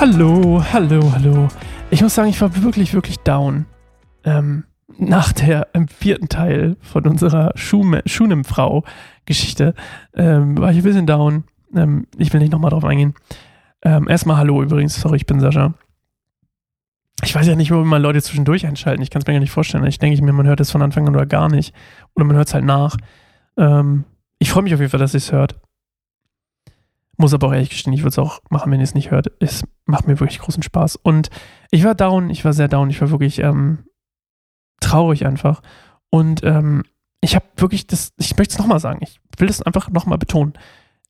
Hallo, hallo, hallo. Ich muss sagen, ich war wirklich, wirklich down. Ähm, nach der im vierten Teil von unserer Schunem-Frau-Geschichte ähm, war ich ein bisschen down. Ähm, ich will nicht nochmal drauf eingehen. Ähm, erstmal hallo übrigens, sorry, ich bin Sascha. Ich weiß ja nicht, ob mal Leute zwischendurch einschalten. Ich kann es mir gar nicht vorstellen. Ich denke mir, man hört es von Anfang an oder gar nicht. Oder man hört es halt nach. Ähm, ich freue mich auf jeden Fall, dass ihr es hört. Muss aber auch ehrlich gestehen, ich würde es auch machen, wenn ihr es nicht hört. Es macht mir wirklich großen Spaß. Und ich war down, ich war sehr down, ich war wirklich ähm, traurig einfach. Und ähm, ich habe wirklich das, ich möchte es nochmal sagen, ich will das einfach nochmal betonen.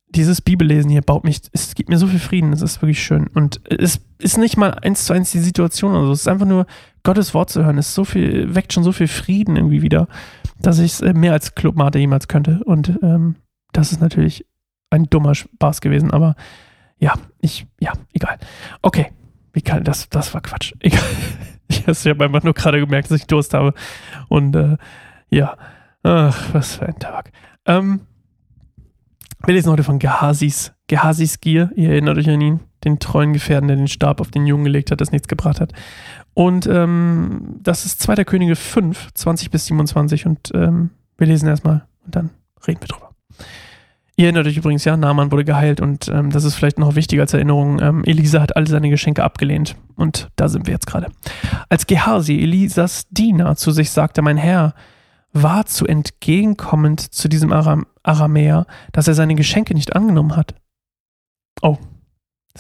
Dieses Bibellesen hier baut mich, es gibt mir so viel Frieden, es ist wirklich schön. Und es ist nicht mal eins zu eins die Situation oder so. Es ist einfach nur Gottes Wort zu hören. Es so viel, weckt schon so viel Frieden irgendwie wieder, dass ich es äh, mehr als Clubmate jemals könnte. Und ähm, das ist natürlich ein dummer Spaß gewesen, aber ja, ich, ja, egal. Okay, wie kann, das, das war Quatsch. Egal. Ich, ich habe einfach nur gerade gemerkt, dass ich Durst habe. Und äh, ja, ach, was für ein Tag. Ähm, wir lesen heute von Gehazis, Gehazis Gier. Ihr erinnert euch an ihn, den treuen Gefährten, der den Stab auf den Jungen gelegt hat, das nichts gebracht hat. Und ähm, das ist 2. Könige 5, 20 bis 27. Und ähm, wir lesen erstmal und dann reden wir drüber. Ihr erinnert euch übrigens, ja, Naaman wurde geheilt und ähm, das ist vielleicht noch wichtiger als Erinnerung. Ähm, Elisa hat alle seine Geschenke abgelehnt und da sind wir jetzt gerade. Als Gehasi, Elisas Diener, zu sich sagte, mein Herr war zu entgegenkommend zu diesem Aram Aramäer, dass er seine Geschenke nicht angenommen hat. Oh,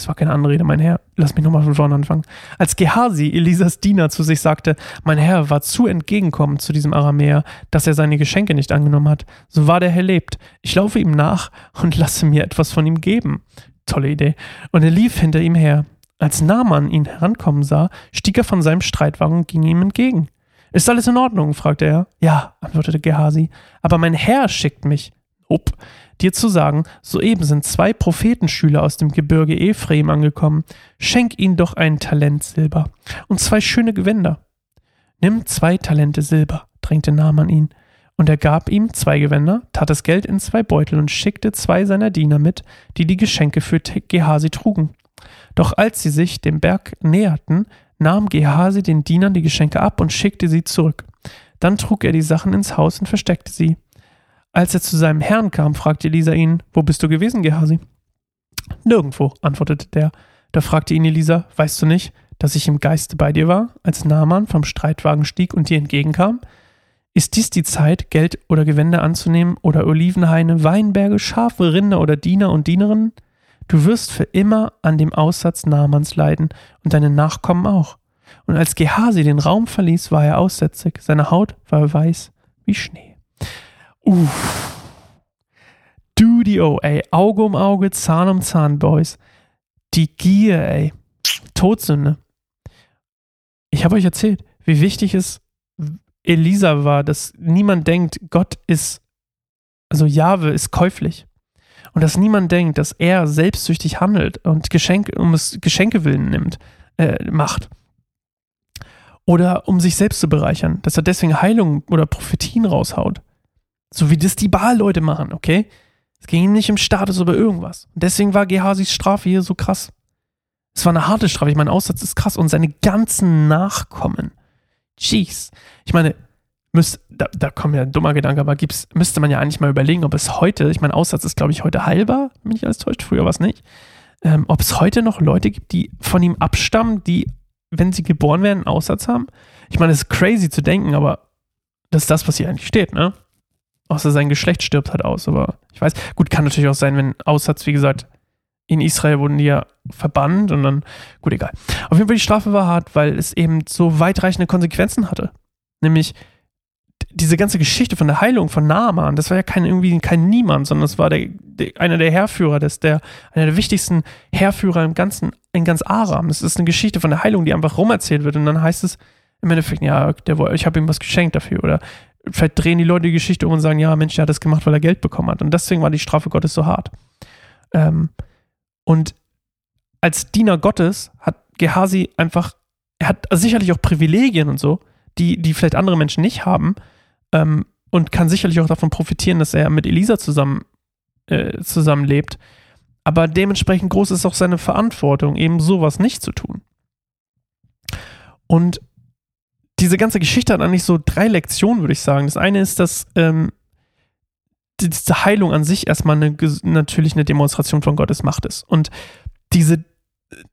das war keine Anrede, mein Herr. Lass mich nochmal von vorne anfangen. Als Gehasi, Elisas Diener, zu sich sagte, mein Herr war zu entgegenkommend zu diesem Aramäer, dass er seine Geschenke nicht angenommen hat, so war der Herr lebt. Ich laufe ihm nach und lasse mir etwas von ihm geben. Tolle Idee. Und er lief hinter ihm her. Als Naaman ihn herankommen sah, stieg er von seinem Streitwagen und ging ihm entgegen. Ist alles in Ordnung? fragte er. Ja, antwortete Gehasi. Aber mein Herr schickt mich. Up dir zu sagen, soeben sind zwei Prophetenschüler aus dem Gebirge Ephraim angekommen. Schenk ihnen doch ein Talent Silber und zwei schöne Gewänder. Nimm zwei Talente Silber, drängte Naaman ihn. Und er gab ihm zwei Gewänder, tat das Geld in zwei Beutel und schickte zwei seiner Diener mit, die die Geschenke für Gehasi trugen. Doch als sie sich dem Berg näherten, nahm Gehasi den Dienern die Geschenke ab und schickte sie zurück. Dann trug er die Sachen ins Haus und versteckte sie. Als er zu seinem Herrn kam, fragte Elisa ihn, wo bist du gewesen, Gehasi? Nirgendwo, antwortete der. Da fragte ihn Elisa, weißt du nicht, dass ich im Geiste bei dir war, als Naaman vom Streitwagen stieg und dir entgegenkam? Ist dies die Zeit, Geld oder Gewände anzunehmen oder Olivenhaine, Weinberge, Schafe, Rinder oder Diener und Dienerinnen? Du wirst für immer an dem Aussatz Naamans leiden und deine Nachkommen auch. Und als Gehasi den Raum verließ, war er aussätzig, seine Haut war weiß wie Schnee. Uff. Dudio, ey. Auge um Auge, Zahn um Zahn, Boys. Die Gier, ey. Todsünde. Ich habe euch erzählt, wie wichtig es Elisa war, dass niemand denkt, Gott ist, also Jahwe ist käuflich. Und dass niemand denkt, dass er selbstsüchtig handelt und Geschenke, um es Geschenke willen nimmt, äh, macht. Oder um sich selbst zu bereichern, dass er deswegen Heilung oder Prophetien raushaut. So wie das die Baal-Leute machen, okay? Es ging ihnen nicht um Status oder irgendwas. Und deswegen war Gehasis Strafe hier so krass. Es war eine harte Strafe. Ich meine, Aussatz ist krass. Und seine ganzen Nachkommen. Jeez. Ich meine, müsst, da, da kommt ja ein dummer Gedanke, aber gibt's, müsste man ja eigentlich mal überlegen, ob es heute, ich meine, Aussatz ist, glaube ich, heute heilbar, wenn ich alles täuscht, früher war es nicht. Ähm, ob es heute noch Leute gibt, die von ihm abstammen, die, wenn sie geboren werden, einen Aussatz haben. Ich meine, es ist crazy zu denken, aber das ist das, was hier eigentlich steht, ne? Außer sein Geschlecht stirbt halt aus. Aber ich weiß, gut, kann natürlich auch sein, wenn Aussatz, wie gesagt, in Israel wurden die ja verbannt und dann, gut, egal. Auf jeden Fall, die Strafe war hart, weil es eben so weitreichende Konsequenzen hatte. Nämlich diese ganze Geschichte von der Heilung von Naaman, das war ja kein irgendwie kein Niemand, sondern das war der, der, einer der Herrführer, das der einer der wichtigsten Herrführer im ganzen in ganz Aram. Das ist eine Geschichte von der Heilung, die einfach rumerzählt wird und dann heißt es im Endeffekt, ja, der, ich habe ihm was geschenkt dafür oder vielleicht drehen die Leute die Geschichte um und sagen, ja, Mensch, der hat das gemacht, weil er Geld bekommen hat. Und deswegen war die Strafe Gottes so hart. Ähm, und als Diener Gottes hat Gehasi einfach, er hat sicherlich auch Privilegien und so, die, die vielleicht andere Menschen nicht haben, ähm, und kann sicherlich auch davon profitieren, dass er mit Elisa zusammen, äh, zusammenlebt. Aber dementsprechend groß ist auch seine Verantwortung, eben sowas nicht zu tun. Und diese ganze Geschichte hat eigentlich so drei Lektionen, würde ich sagen. Das eine ist, dass ähm, diese Heilung an sich erstmal eine, natürlich eine Demonstration von Gottes Macht ist. Und diese,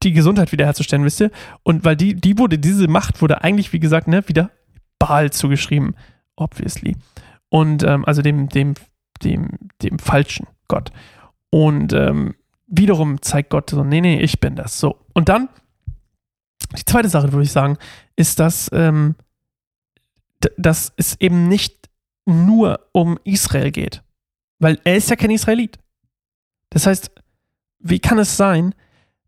die Gesundheit wiederherzustellen, wisst ihr? Und weil die, die wurde, diese Macht wurde eigentlich, wie gesagt, ne, wieder Baal zugeschrieben. Obviously. Und ähm, also dem, dem, dem, dem falschen Gott. Und ähm, wiederum zeigt Gott so, nee, nee, ich bin das. So. Und dann, die zweite Sache, würde ich sagen, ist, dass, ähm, dass es eben nicht nur um Israel geht. Weil er ist ja kein Israelit. Das heißt, wie kann es sein,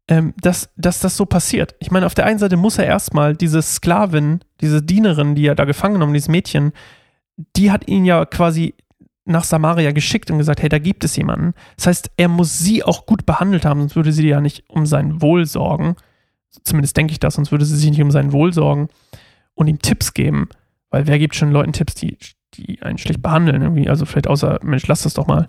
ähm, dass, dass das so passiert? Ich meine, auf der einen Seite muss er erstmal diese Sklavin, diese Dienerin, die er da gefangen genommen, dieses Mädchen, die hat ihn ja quasi nach Samaria geschickt und gesagt, hey, da gibt es jemanden. Das heißt, er muss sie auch gut behandelt haben, sonst würde sie ja nicht um sein Wohl sorgen. Zumindest denke ich das, sonst würde sie sich nicht um sein Wohl sorgen und ihm Tipps geben. Weil wer gibt schon Leuten Tipps, die, die einen schlecht behandeln irgendwie? Also vielleicht außer, Mensch, lass das doch mal.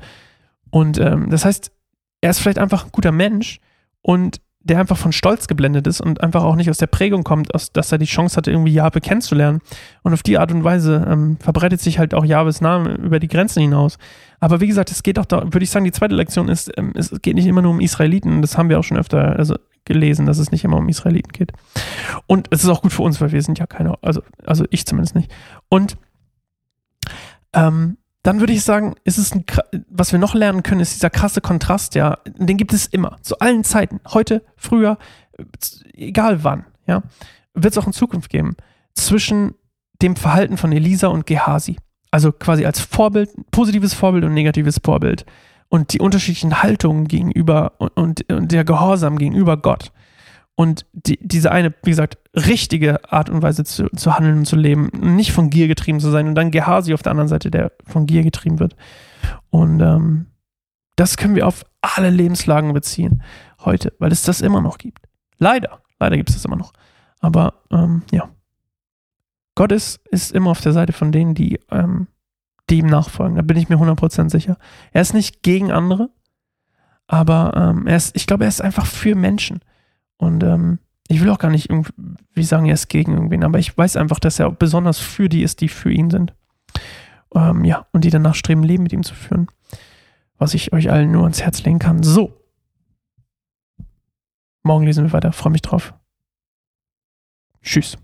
Und ähm, das heißt, er ist vielleicht einfach ein guter Mensch und der einfach von Stolz geblendet ist und einfach auch nicht aus der Prägung kommt, aus, dass er die Chance hatte, irgendwie Jahwe kennenzulernen. Und auf die Art und Weise ähm, verbreitet sich halt auch Jahwes Name über die Grenzen hinaus. Aber wie gesagt, es geht auch da, würde ich sagen, die zweite Lektion ist, ähm, es geht nicht immer nur um Israeliten. Das haben wir auch schon öfter also gelesen, dass es nicht immer um Israeliten geht. Und es ist auch gut für uns, weil wir sind ja keine, also, also ich zumindest nicht. Und ähm, dann würde ich sagen, ist es ein, was wir noch lernen können, ist dieser krasse Kontrast, ja, den gibt es immer, zu allen Zeiten, heute, früher, egal wann, ja, wird es auch in Zukunft geben, zwischen dem Verhalten von Elisa und Gehasi. Also quasi als Vorbild, positives Vorbild und negatives Vorbild. Und die unterschiedlichen Haltungen gegenüber und, und, der Gehorsam gegenüber Gott. Und die, diese eine, wie gesagt, richtige Art und Weise zu, zu handeln und zu leben, nicht von Gier getrieben zu sein und dann Gehasi auf der anderen Seite, der von Gier getrieben wird. Und ähm, das können wir auf alle Lebenslagen beziehen heute, weil es das immer noch gibt. Leider, leider gibt es das immer noch. Aber ähm, ja, Gott ist, ist immer auf der Seite von denen, die, ähm, die ihm nachfolgen. Da bin ich mir 100% sicher. Er ist nicht gegen andere, aber ähm, er ist, ich glaube, er ist einfach für Menschen. Und ähm, ich will auch gar nicht irgendwie sagen, er ist gegen irgendwen, aber ich weiß einfach, dass er besonders für die ist, die für ihn sind. Ähm, ja, und die danach streben, Leben mit ihm zu führen. Was ich euch allen nur ans Herz legen kann. So. Morgen lesen wir weiter. Freue mich drauf. Tschüss.